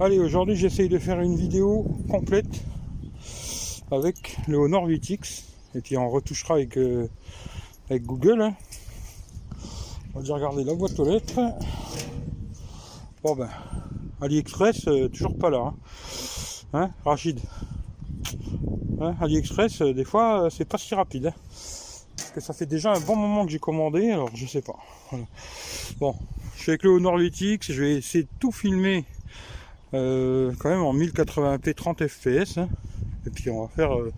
Allez, aujourd'hui j'essaye de faire une vidéo complète avec le Honor 8X et puis on retouchera avec, euh, Google. hein. On va déjà regarder la boîte aux lettres. Bon ben, AliExpress, euh, toujours pas là. Hein, Hein, Rachid? Hein, AliExpress, euh, des fois, c'est pas si rapide. Parce que ça fait déjà un bon moment que j'ai commandé, alors je sais pas. Bon, je suis avec le Honor 8X, je vais essayer de tout filmer euh, quand même en 1080p 30 fps. Et puis on va faire euh,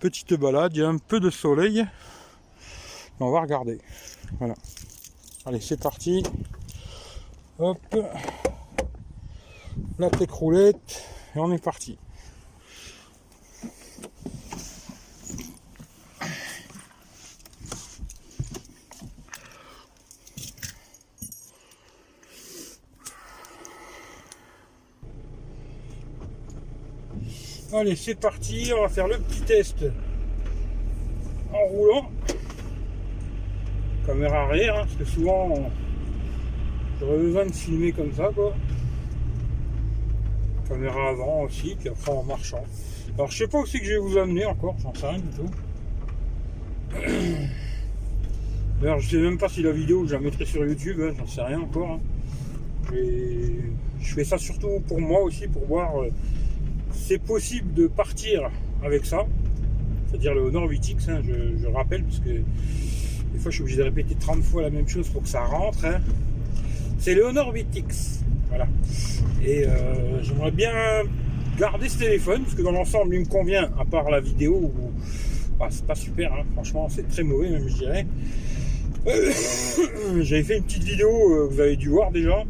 petite balade, il y a un peu de soleil. On va regarder. Voilà. Allez, c'est parti. Hop. La tech roulette. Et on est parti. Allez, c'est parti, on va faire le petit test en roulant. Caméra arrière, hein, parce que souvent j'aurais besoin de filmer comme ça, quoi. Caméra avant aussi, puis après en marchant. Alors je sais pas où c'est que je vais vous amener encore, j'en sais rien du tout. D'ailleurs, je sais même pas si la vidéo je la mettrai sur YouTube, hein, j'en sais rien encore. hein. Je fais ça surtout pour moi aussi, pour voir euh, c'est possible de partir avec ça, c'est-à-dire le Honor 8X, hein, je, rappelle, parce que des fois je suis obligé de répéter 30 fois la même chose pour que ça rentre. hein. C'est le Honor 8X, voilà. Et euh, j'aimerais bien garder ce téléphone, parce que dans l'ensemble il me convient, à part la vidéo bah, c'est pas super, hein, franchement c'est très mauvais même je dirais. J'avais fait une petite vidéo euh, que vous avez dû voir déjà,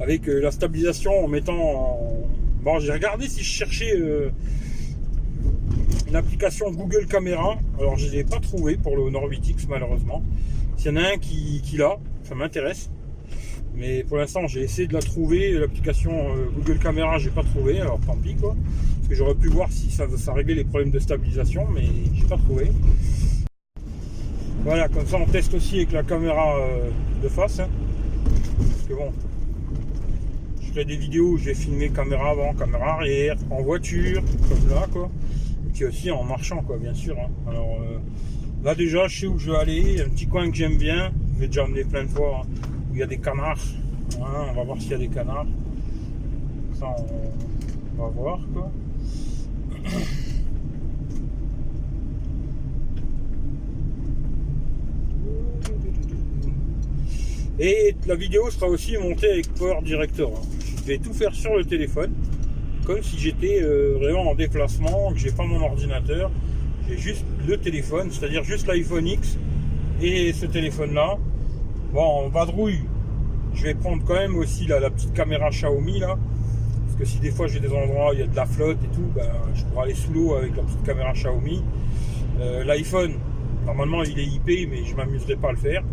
avec euh, la stabilisation en mettant en, Bon, j'ai regardé si je cherchais euh, une application Google Caméra. Alors, je ne l'ai pas trouvé pour le Honor 8X, malheureusement. S'il y en a un qui, l'a, ça m'intéresse. Mais pour l'instant, j'ai essayé de la trouver. L'application euh, Google Caméra, j'ai pas trouvé. Alors, tant pis, quoi. Parce que j'aurais pu voir si ça, ça réglait les problèmes de stabilisation, mais j'ai pas trouvé. Voilà, comme ça, on teste aussi avec la caméra euh, de face. hein. Parce que bon, des vidéos où je vais filmer caméra avant, caméra arrière, en voiture, comme là quoi. Et puis aussi en marchant quoi, bien sûr. hein. Alors euh, là déjà, je sais où je vais aller. Un petit coin que j'aime bien. Je vais déjà emmener plein de fois hein, où il y a des canards. Hein, on va voir s'il y a des canards. Ça, on, on va voir quoi. Et la vidéo sera aussi montée avec Power Director. Je vais tout faire sur le téléphone, comme si j'étais euh, vraiment en déplacement, que j'ai pas mon ordinateur, j'ai juste le téléphone, c'est-à-dire juste l'iPhone X et ce téléphone-là. Bon, en vadrouille, je vais prendre quand même aussi la, petite caméra Xiaomi là, parce que si des fois j'ai des endroits où il y a de la flotte et tout, ben, je pourrais aller sous l'eau avec la petite caméra Xiaomi. Euh, L'iPhone, normalement il est IP, mais je m'amuserai pas à le faire.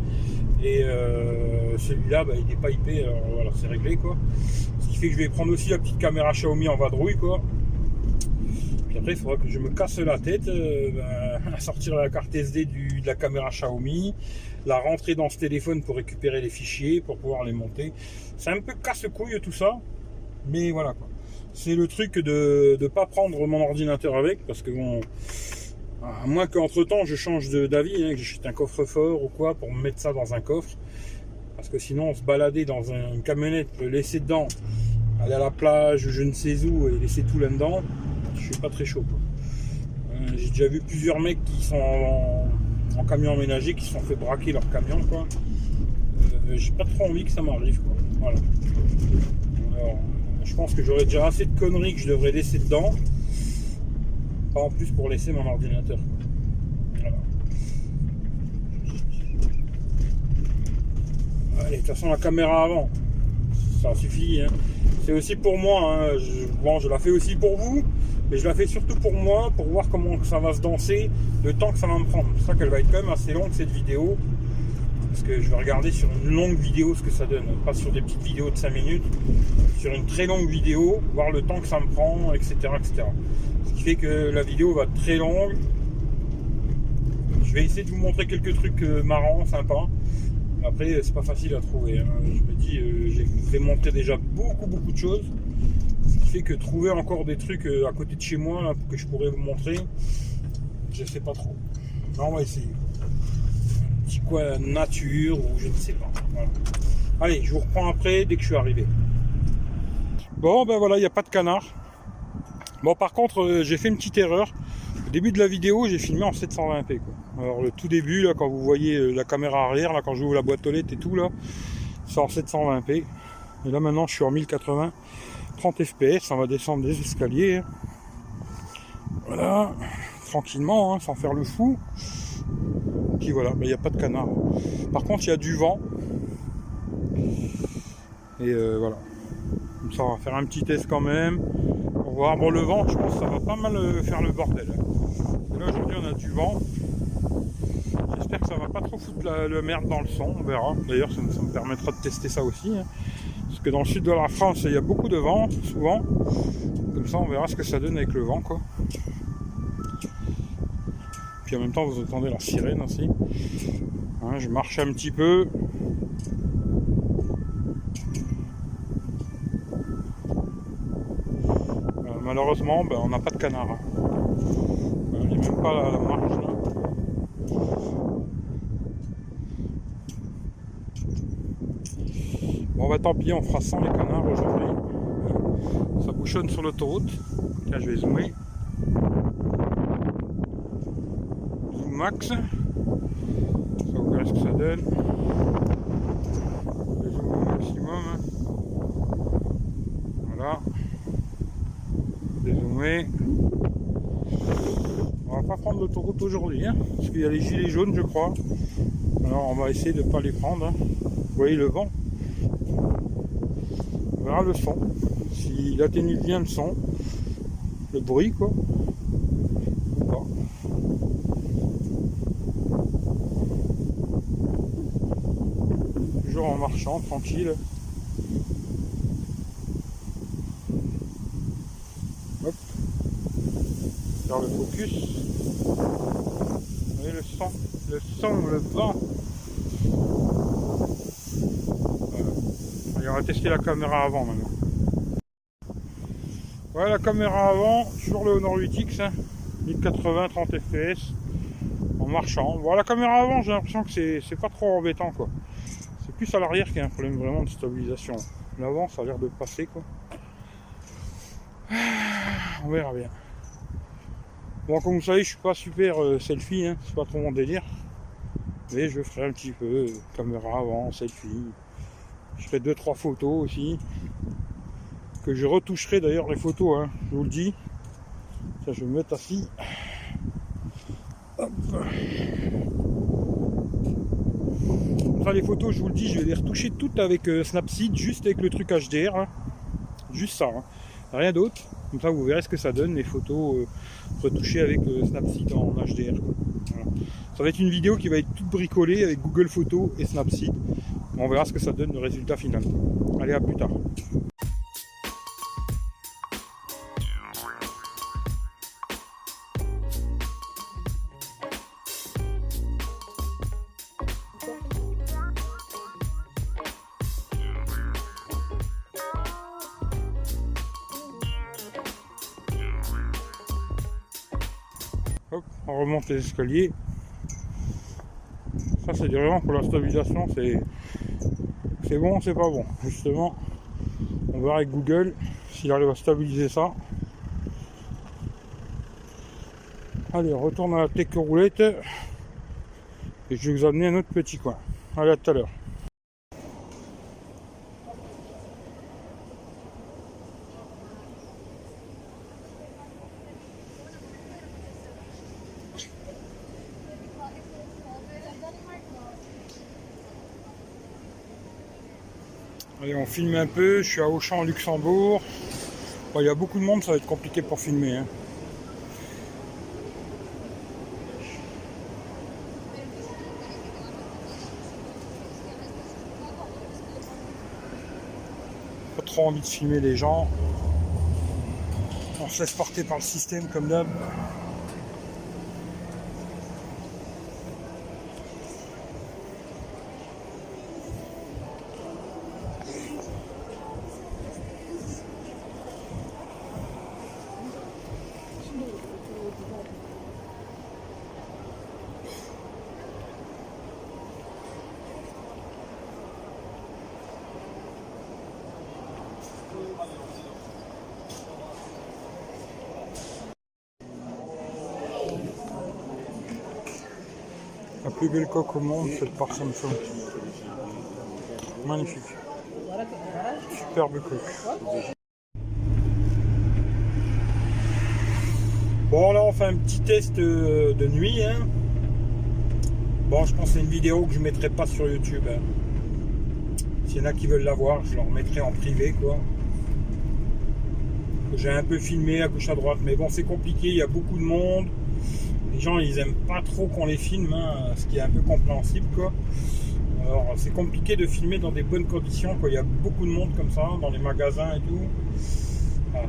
Et euh, celui-là, bah, il n'est pas IP, alors voilà, c'est réglé quoi. Que je vais prendre aussi la petite caméra Xiaomi en vadrouille quoi. Puis après, il faudra que je me casse la tête euh, bah, à sortir la carte SD du- de la caméra Xiaomi, la rentrer dans ce téléphone pour récupérer les fichiers, pour pouvoir les monter. C'est un peu casse-couille tout ça, mais voilà quoi. C'est le truc de ne pas prendre mon ordinateur avec, parce que bon, à moins qu'entre temps je change d'avis, hein, que j'achète un coffre-fort ou quoi pour me mettre ça dans un coffre. Parce que sinon, se balader dans un- une camionnette, le laisser dedans, aller à la plage ou je ne sais où et laisser tout là-dedans, je suis pas très chaud. Euh, J'ai déjà vu plusieurs mecs qui sont en, camion aménagé qui se sont fait braquer leur camion. quoi. Euh, J'ai pas trop envie que ça m'arrive. quoi. Voilà. Alors, je pense que j'aurais déjà assez de conneries que je devrais laisser dedans. Pas en plus pour laisser mon ordinateur. Allez, de toute façon, la caméra avant, ça suffit. hein. C'est aussi pour moi. hein. Je, bon, je la fais aussi pour vous, mais je la fais surtout pour moi, pour voir comment ça va se danser, le temps que ça va me prendre. C'est pour ça qu'elle va être quand même assez longue cette vidéo. Parce que je vais regarder sur une longue vidéo ce que ça donne, pas sur des petites vidéos de 5 minutes, sur une très longue vidéo, voir le temps que ça me prend, etc. etc. Ce qui fait que la vidéo va être très longue. Je vais essayer de vous montrer quelques trucs euh, marrants, sympas. Après, c'est pas facile à trouver. hein. Je me dis, euh, j'ai montrer déjà beaucoup, beaucoup de choses. fait que trouver encore des trucs euh, à côté de chez moi que je pourrais vous montrer, je sais pas trop. Non, on va essayer. Un petit nature ou je ne sais pas. Allez, je vous reprends après dès que je suis arrivé. Bon, ben voilà, il n'y a pas de canard. Bon, par contre, euh, j'ai fait une petite erreur. Au début de la vidéo, j'ai filmé en 720p. Quoi. Alors, le tout début, là, quand vous voyez euh, la caméra arrière, là, quand j'ouvre la boîte aux lettres et tout, là, c'est en 720p. Et là, maintenant, je suis en 1080, 30 fps. On va descendre des escaliers. hein. Voilà, tranquillement, hein, sans faire le fou. Puis voilà, mais il n'y a pas de canard. Par contre, il y a du vent. Et euh, voilà. Comme ça, on va faire un petit test quand même. Pour voir. Bon, le vent, je pense que ça va pas mal euh, faire le bordel. Et là, aujourd'hui, on a du vent. J'espère que ça va pas trop foutre la, merde dans le son. On verra. D'ailleurs, ça, me- permettra de tester ça aussi. hein. Parce que dans le sud de la France, il y a beaucoup de vent, souvent. Comme ça, on verra ce que ça donne avec le vent, quoi. Puis en même temps, vous entendez la sirène aussi. Hein, je marche un petit peu. Euh, malheureusement, ben, on n'a pas de canard. Il n'y a même pas la, la marche là. Bon bah tant pis, on fera sans les canards aujourd'hui. Ça bouchonne sur l'autoroute. Là je vais zoomer. Zoom max. Ça vous verrez ce que ça donne. Je vais zoomer au maximum. Voilà. Dézoomer. On va pas prendre l'autoroute aujourd'hui, hein, parce qu'il y a les gilets jaunes, je crois. Alors on va essayer de ne pas les prendre. hein. Vous voyez le vent? Le son. S'il atténue bien le son, le bruit quoi. Toujours en marchant, tranquille. Hop. Faire le focus. Vous voyez le son, le son, le vent. Voilà. Allez, on va tester la caméra avant maintenant. Voilà la caméra avant, toujours le Honor 8X, hein, 1080, 30 fps, en marchant. Voilà la caméra avant, j'ai l'impression que c'est pas trop embêtant quoi. C'est plus à l'arrière qu'il y a un problème vraiment de stabilisation. L'avant, ça a l'air de passer quoi. On verra bien. Bon, comme vous savez, je suis pas super euh, selfie, hein, c'est pas trop mon délire. Mais je ferai un petit peu euh, caméra avant, selfie. Je ferai deux trois photos aussi. Que je retoucherai d'ailleurs les photos, hein, je vous le dis. Ça, je vais me mettre assis. Hop. Ça, les photos, je vous le dis, je vais les retoucher toutes avec euh, Snapseed, juste avec le truc HDR. hein. Juste ça, hein. rien d'autre. Comme ça, vous verrez ce que ça donne, les photos euh, retouchées avec euh, Snapseed en HDR. Ça va être une vidéo qui va être toute bricolée avec Google Photos et Snapseed. On verra ce que ça donne le résultat final. Allez, à plus tard. Hop, on remonte les escaliers. Ça c'est vraiment pour la stabilisation, c'est c'est bon, c'est pas bon. Justement, on verra avec Google s'il arrive à stabiliser ça. Allez, retourne à la tech roulette et je vais vous amener un autre petit coin. Allez, à tout à l'heure. On filme un peu. Je suis à Auchan, Luxembourg. Il y a beaucoup de monde, ça va être compliqué pour filmer. hein. Pas trop envie de filmer les gens. On se laisse porter par le système comme d'hab. Plus belle coque au monde, faite par Samsung. Magnifique. Superbe coque. Bon, là, on fait un petit test euh, de nuit. Hein. Bon, je pense c'est une vidéo que je mettrai pas sur YouTube. Hein. S'il y en a qui veulent la voir, je leur mettrai en privé, quoi. J'ai un peu filmé à gauche à droite, mais bon, c'est compliqué, il y a beaucoup de monde. Les gens, ils aiment pas trop qu'on les filme, hein, ce qui est un peu compréhensible, quoi. Alors, c'est compliqué de filmer dans des bonnes conditions, quoi. Il y a beaucoup de monde comme ça, dans les magasins et tout.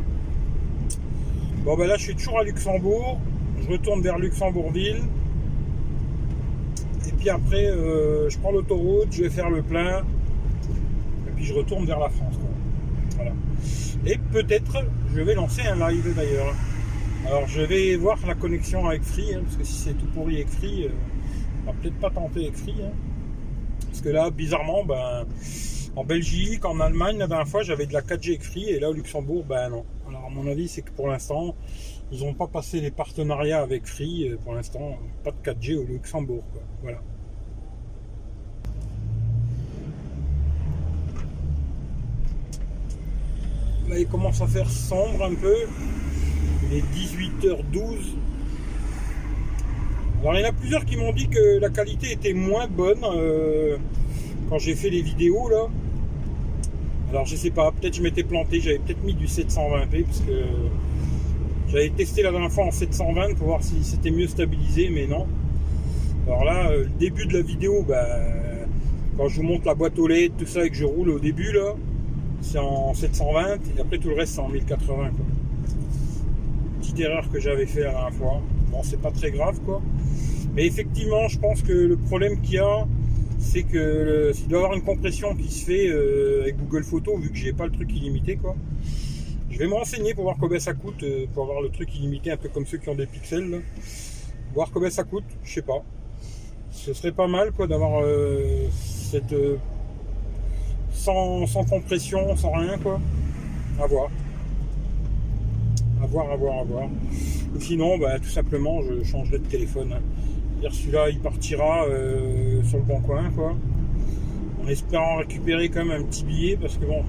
Bon, ben là, je suis toujours à Luxembourg. Je retourne vers Luxembourgville. Et puis après, euh, je prends l'autoroute, je vais faire le plein. Et puis je retourne vers la France. Voilà. Et peut-être, je vais lancer un live d'ailleurs. Alors je vais voir la connexion avec Free, hein, parce que si c'est tout pourri avec Free, euh, on va peut-être pas tenter avec Free. Hein. Parce que là, bizarrement, ben, en Belgique, en Allemagne, la dernière fois, j'avais de la 4G avec Free, et là au Luxembourg, ben non. Alors à mon avis, c'est que pour l'instant, ils n'ont pas passé les partenariats avec Free. Euh, pour l'instant, pas de 4G au Luxembourg. Voilà. Là, il commence à faire sombre un peu. Il est 18h12. Alors il y en a plusieurs qui m'ont dit que la qualité était moins bonne euh, quand j'ai fait les vidéos là. Alors je sais pas, peut-être je m'étais planté, j'avais peut-être mis du 720p parce que j'avais testé la dernière fois en 720 pour voir si c'était mieux stabilisé, mais non. Alors là, euh, le début de la vidéo, bah, quand je vous montre la boîte aux LED, tout ça et que je roule au début là, c'est en 720 et après tout le reste c'est en 1080 Petite que j'avais fait la dernière fois. Bon, c'est pas très grave quoi. Mais effectivement, je pense que le problème qu'il y a, c'est que s'il doit y avoir une compression qui se fait euh, avec Google Photos, vu que j'ai pas le truc illimité, quoi. Je vais me renseigner pour voir combien ça coûte, euh, pour avoir le truc illimité, un peu comme ceux qui ont des pixels. Voir combien ça coûte, je sais pas. Ce serait pas mal, quoi, d'avoir euh, cette sans, compression, sans rien, quoi. À voir. À voir, à voir, à voir. Ou sinon, bah, tout simplement, je changerai de téléphone. Celui-là, il partira euh, sur le bon coin, quoi. En espérant récupérer quand même un petit billet, parce que bon,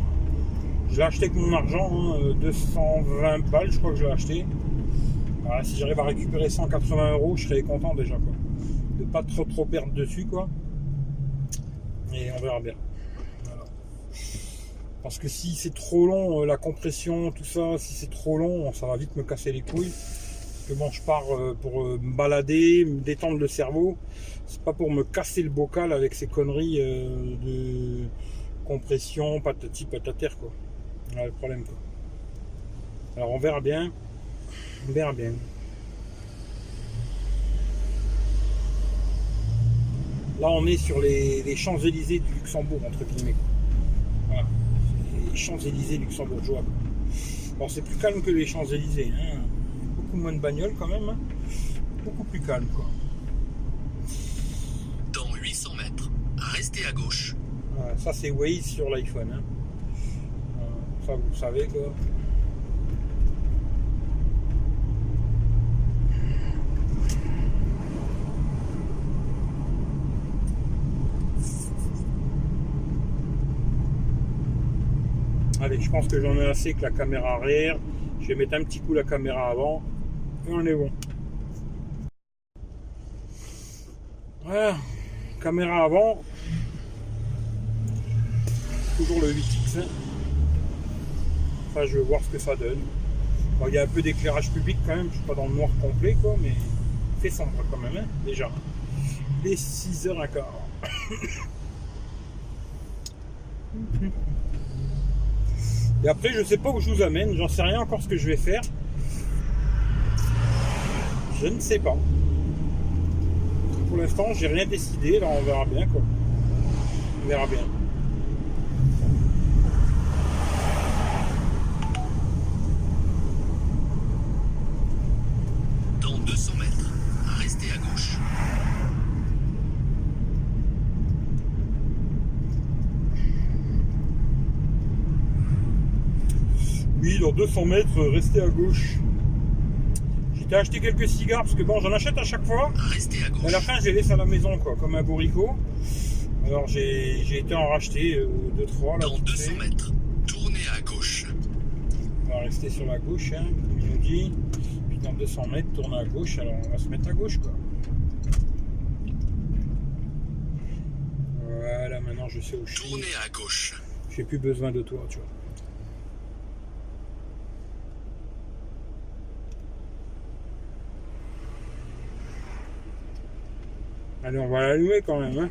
je l'ai acheté avec mon argent, 220 hein, balles, je crois que je l'ai acheté. si j'arrive à récupérer 180 euros, je serais content déjà, quoi. De pas trop trop perdre dessus, quoi. Et on verra bien. Parce que si c'est trop long, euh, la compression, tout ça, si c'est trop long, ça va vite me casser les couilles que bon, je pars euh, pour euh, me balader, me détendre le cerveau. C'est pas pour me casser le bocal avec ces conneries de compression, patati patataire quoi. Voilà le problème quoi. Alors on verra bien. On verra bien. Là on est sur les, Champs-Élysées du Luxembourg entre guillemets. Voilà. Les Champs-Élysées luxembourgeois. Bon c'est plus calme que les Champs-Élysées. Hein moins de bagnoles quand même. Hein. Beaucoup plus calme quoi. Dans 800 mètres, restez à gauche. ça c'est Waze sur l'iPhone. Hein. ça vous savez quoi. Je pense que j'en ai assez avec la caméra arrière. Je vais mettre un petit coup la caméra avant et on est bon. Voilà, caméra avant. Toujours le 8X. Enfin, je vais voir ce que ça donne. il y a un peu d'éclairage public quand même, je suis pas dans le noir complet, quoi, mais il fait sombre quand même, hein, déjà. Les 6h15. Et après, je sais pas où je vous amène, j'en sais rien encore ce que je vais faire. Je ne sais pas. Pour l'instant, j'ai rien décidé. Là, on verra bien quoi. On verra bien. Dans 200 mètres, restez à gauche. Oui, dans 200 mètres, restez à gauche t'ai acheté quelques cigares parce que bon, j'en achète à chaque fois. Restez à À gauche. la fin, je les laisse à la maison, quoi, comme un bourricot. Alors, j'ai j'ai été en racheter 2-3 là. Dans vite 200 fait. mètres, tournez à gauche. On va rester sur la gauche, hein, comme il nous dit. Puis dans 200 mètres, tourner à gauche. Alors, on va se mettre à gauche, quoi. Voilà, maintenant je sais où je suis. Tournez à gauche. J'ai plus besoin de toi, tu vois. Allez, on va l'allumer quand même. Hein.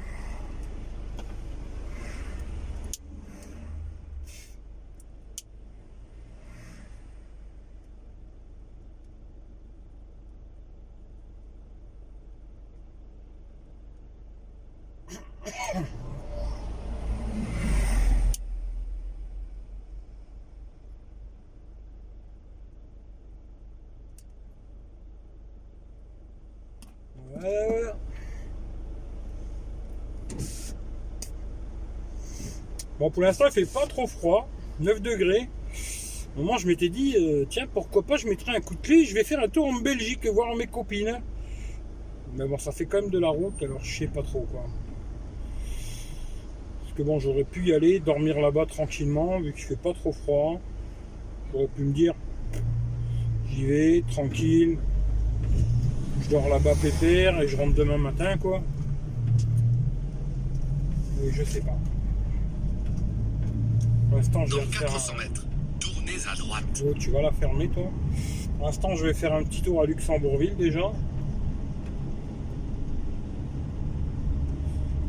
Voilà, voilà. Pour l'instant, il fait pas trop froid. 9 degrés. Au moment, je m'étais dit, euh, tiens, pourquoi pas, je mettrai un coup de clé. Je vais faire un tour en Belgique voir mes copines. Mais bon, ça fait quand même de la route, alors je sais pas trop quoi. Parce que bon, j'aurais pu y aller, dormir là-bas tranquillement, vu qu'il fait pas trop froid. J'aurais pu me dire, j'y vais, tranquille. Je dors là-bas pépère et je rentre demain matin, quoi. Mais je sais pas. Pour l'instant, je faire 400 un... mètres, tournez à droite. Oh, tu vas la fermer, toi Pour l'instant, je vais faire un petit tour à Luxembourgville déjà.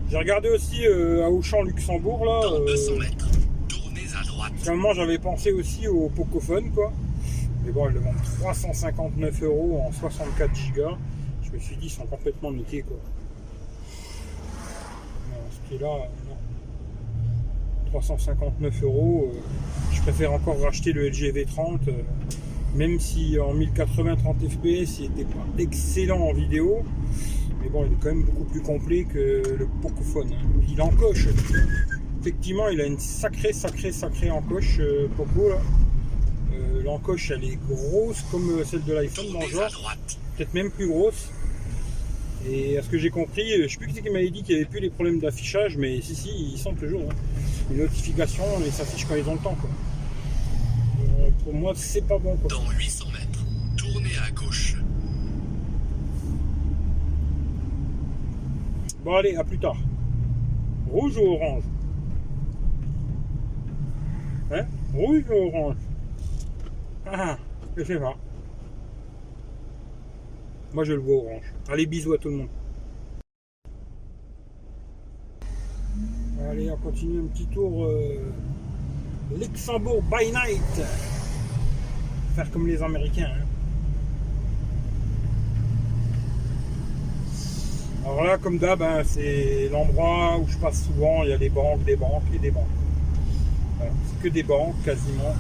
J'ai regardé aussi euh, à Auchan Luxembourg, là. Dans euh, 200 mètres, tournez à droite. À un moment, j'avais pensé aussi au Pocophone, quoi. Mais bon, ils le vendent 359 euros en 64 gigas. Je me suis dit, ils sont complètement niqués, quoi. Non, ce prix-là. 359 euros. euh, je préfère encore racheter le LG V30, euh, même si en 1080 30 fps, il était pas excellent en vidéo. Mais bon, il est quand même beaucoup plus complet que le Pocophone. hein. Il encoche. Effectivement, il a une sacrée, sacrée, sacrée encoche, euh, Poco, là. Euh, L'encoche, elle est grosse comme celle de l'iPhone, dans genre peut-être même plus grosse. Et à ce que j'ai compris, je sais plus qui m'avait dit qu'il n'y avait plus les problèmes d'affichage, mais si, si, ils sont toujours. hein. Les notifications, ils s'affichent quand ils ont le temps. Quoi. Euh, pour moi, c'est pas bon. Quoi. Dans 800 mètres, tournez à gauche. Bon, allez, à plus tard. Rouge ou orange? Hein? Rouge ou orange? Ah, je sais pas. Moi, je le vois orange. Allez, bisous à tout le monde. Allez, on continue un petit tour. euh, Luxembourg by night. Faire comme les Américains. hein. Alors là, comme d'hab, hein, c'est l'endroit où je passe souvent. Il y a des banques, des banques et des banques. C'est que des banques quasiment.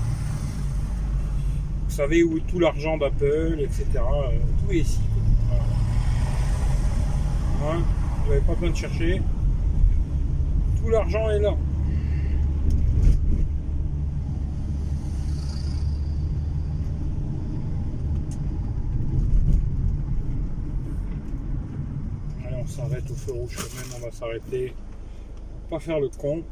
Vous savez où est tout l'argent d'Apple, etc. euh, tout est ici. Voilà. Hein, vous n'avez pas besoin de chercher. L'argent est là. Allez, on s'arrête au feu rouge quand même, on va s'arrêter. Pas faire le con.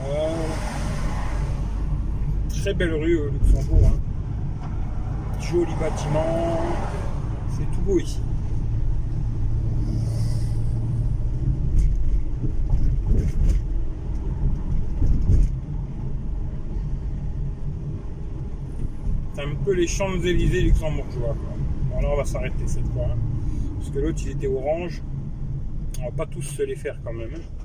Voilà. Belle rue au Luxembourg. hein. Joli bâtiment. C'est tout beau ici. C'est un peu les Champs-Élysées luxembourgeois. Bon, là, on va s'arrêter cette fois. hein. Parce que l'autre, il était orange. On va pas tous se les faire quand même. hein.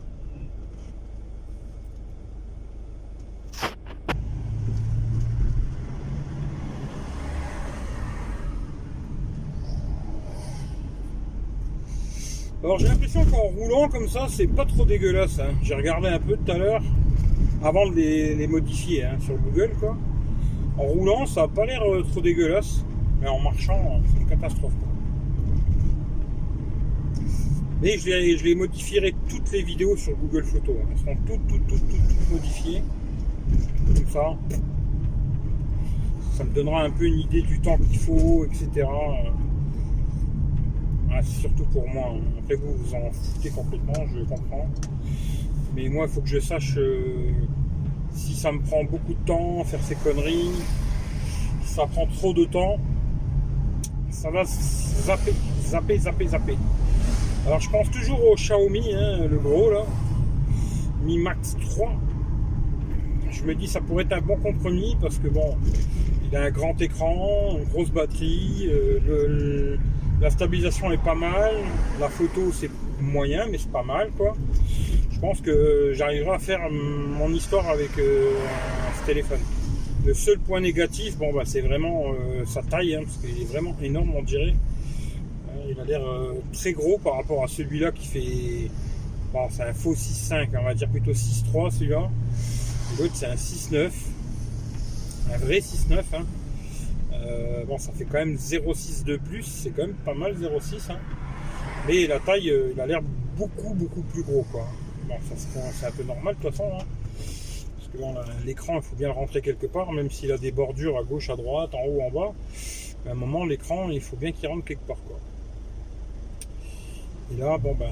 Alors j'ai qu'en roulant comme ça, c'est pas trop dégueulasse. hein. J'ai regardé un peu tout à l'heure avant de les, modifier hein, sur Google quoi. En roulant, ça a pas l'air euh, trop dégueulasse, mais en marchant, euh, c'est une catastrophe. quoi. Mais je les, je les modifierai toutes les vidéos sur Google Photos. Elles seront toutes, toutes, toutes, toutes, toutes modifiées. Comme ça. Ça me donnera un peu une idée du temps qu'il faut, etc. Ah, surtout pour moi. hein. Après vous, vous en foutez complètement, je comprends. Mais moi, il faut que je sache euh, si ça me prend beaucoup de temps, faire ces conneries. Ça prend trop de temps, ça va zapper, zapper, zapper, zapper. Alors je pense toujours au Xiaomi, hein, le gros là, Mi Max 3. Je me dis ça pourrait être un bon compromis parce que bon, il a un grand écran, une grosse batterie, euh, le- la stabilisation est pas mal, la photo c'est moyen mais c'est pas mal quoi. Je pense que j'arriverai à faire mon histoire avec euh, ce téléphone. Le seul point négatif, bon bah c'est vraiment euh, sa taille, hein, parce qu'il est vraiment énorme on dirait. Euh, Il a l'air euh, très gros par rapport à celui-là qui fait. Bon, c'est un faux 6.5, on va dire plutôt 6.3 celui-là. L'autre c'est un 6.9. Un vrai 6.9. Hein. Euh, bon, ça fait quand même 0.6 de plus, c'est quand même pas mal 0.6. Hein. Mais la taille, euh, il a l'air beaucoup, beaucoup plus gros. Quoi. Bon, ça c'est un peu normal de toute façon. hein. Parce que bon, l'écran, il faut bien le rentrer quelque part, même s'il a des bordures à gauche, à droite, en haut, en bas. À un moment, l'écran, il faut bien qu'il rentre quelque part. Quoi. Et là, bon ben,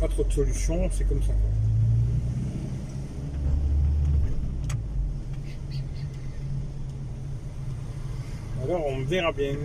pas trop de solutions, c'est comme ça. quoi. 我们在那边。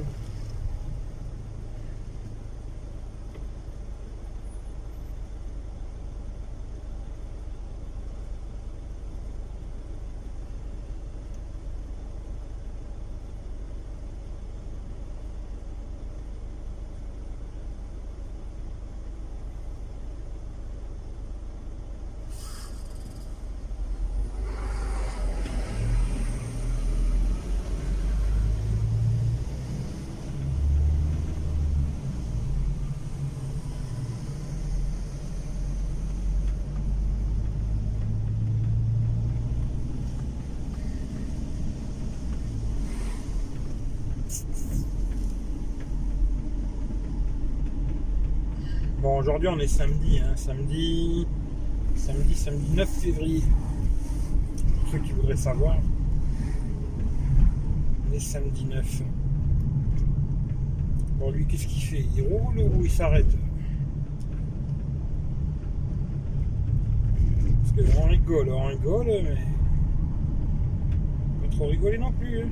Aujourd'hui on est samedi, hein, samedi, samedi, samedi 9 février. Pour ceux qui voudraient savoir, on est samedi 9. Bon, lui, qu'est-ce qu'il fait? Il roule ou il s'arrête? Parce que on rigole, on rigole, mais pas trop rigoler non plus. hein.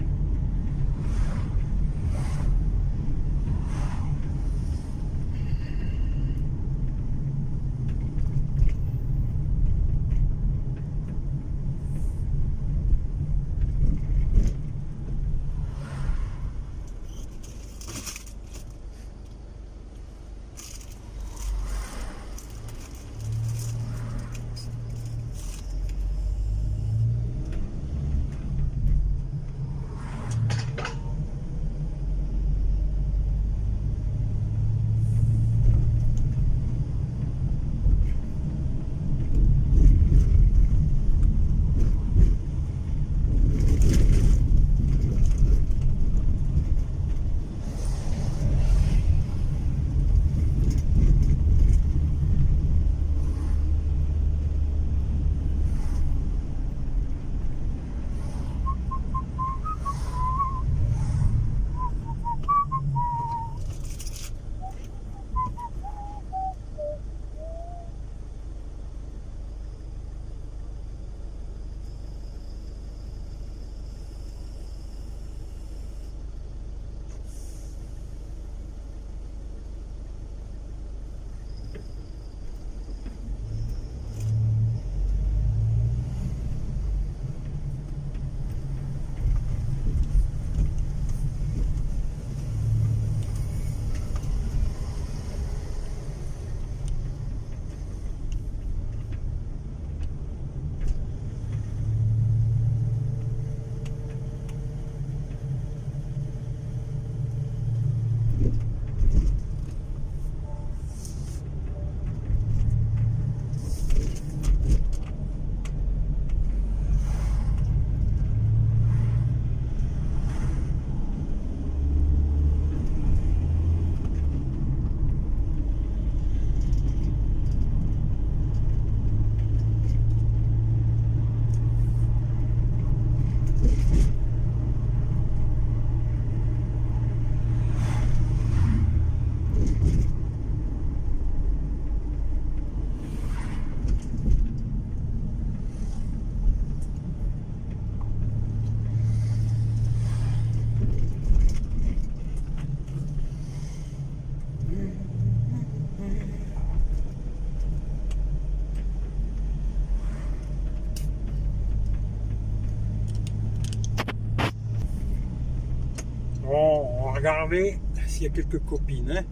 Regarder s'il y a quelques copines. hein.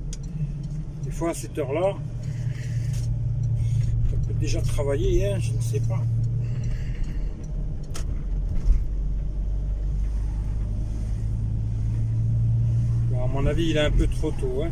Des fois à cette heure-là, ça peut déjà travailler, hein, je ne sais pas. Bon, à mon avis, il est un peu trop tôt. Hein.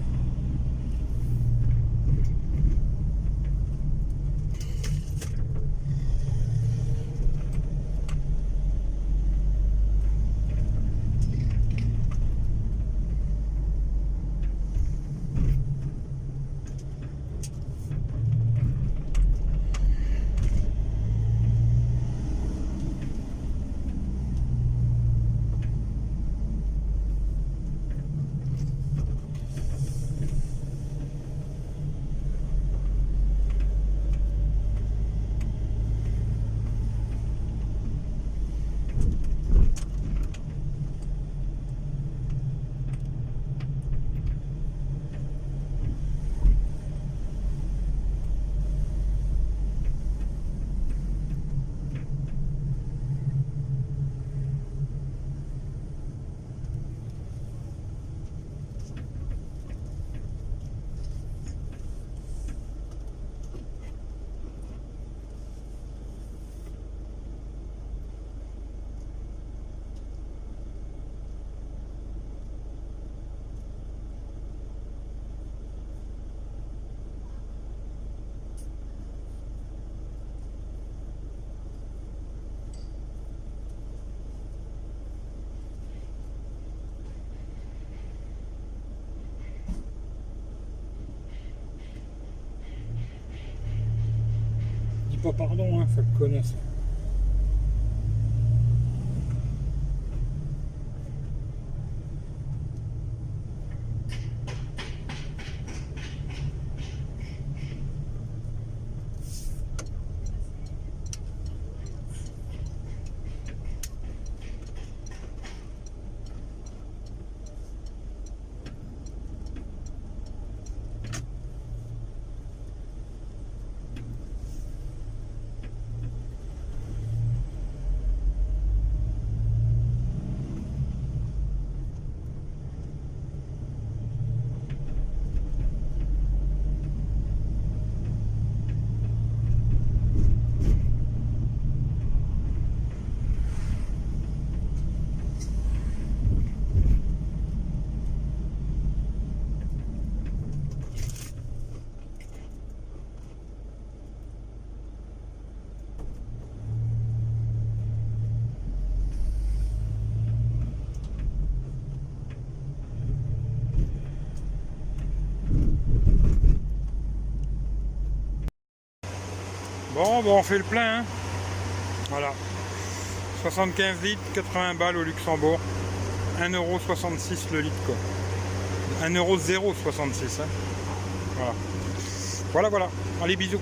Pas pardon, hein, faut le connaître. Bon, bon, on fait le plein. hein. Voilà. 75 litres, 80 balles au Luxembourg. 1,66€ le litre, quoi. 1,066€. Hein. Voilà. Voilà, voilà. Allez, bisous.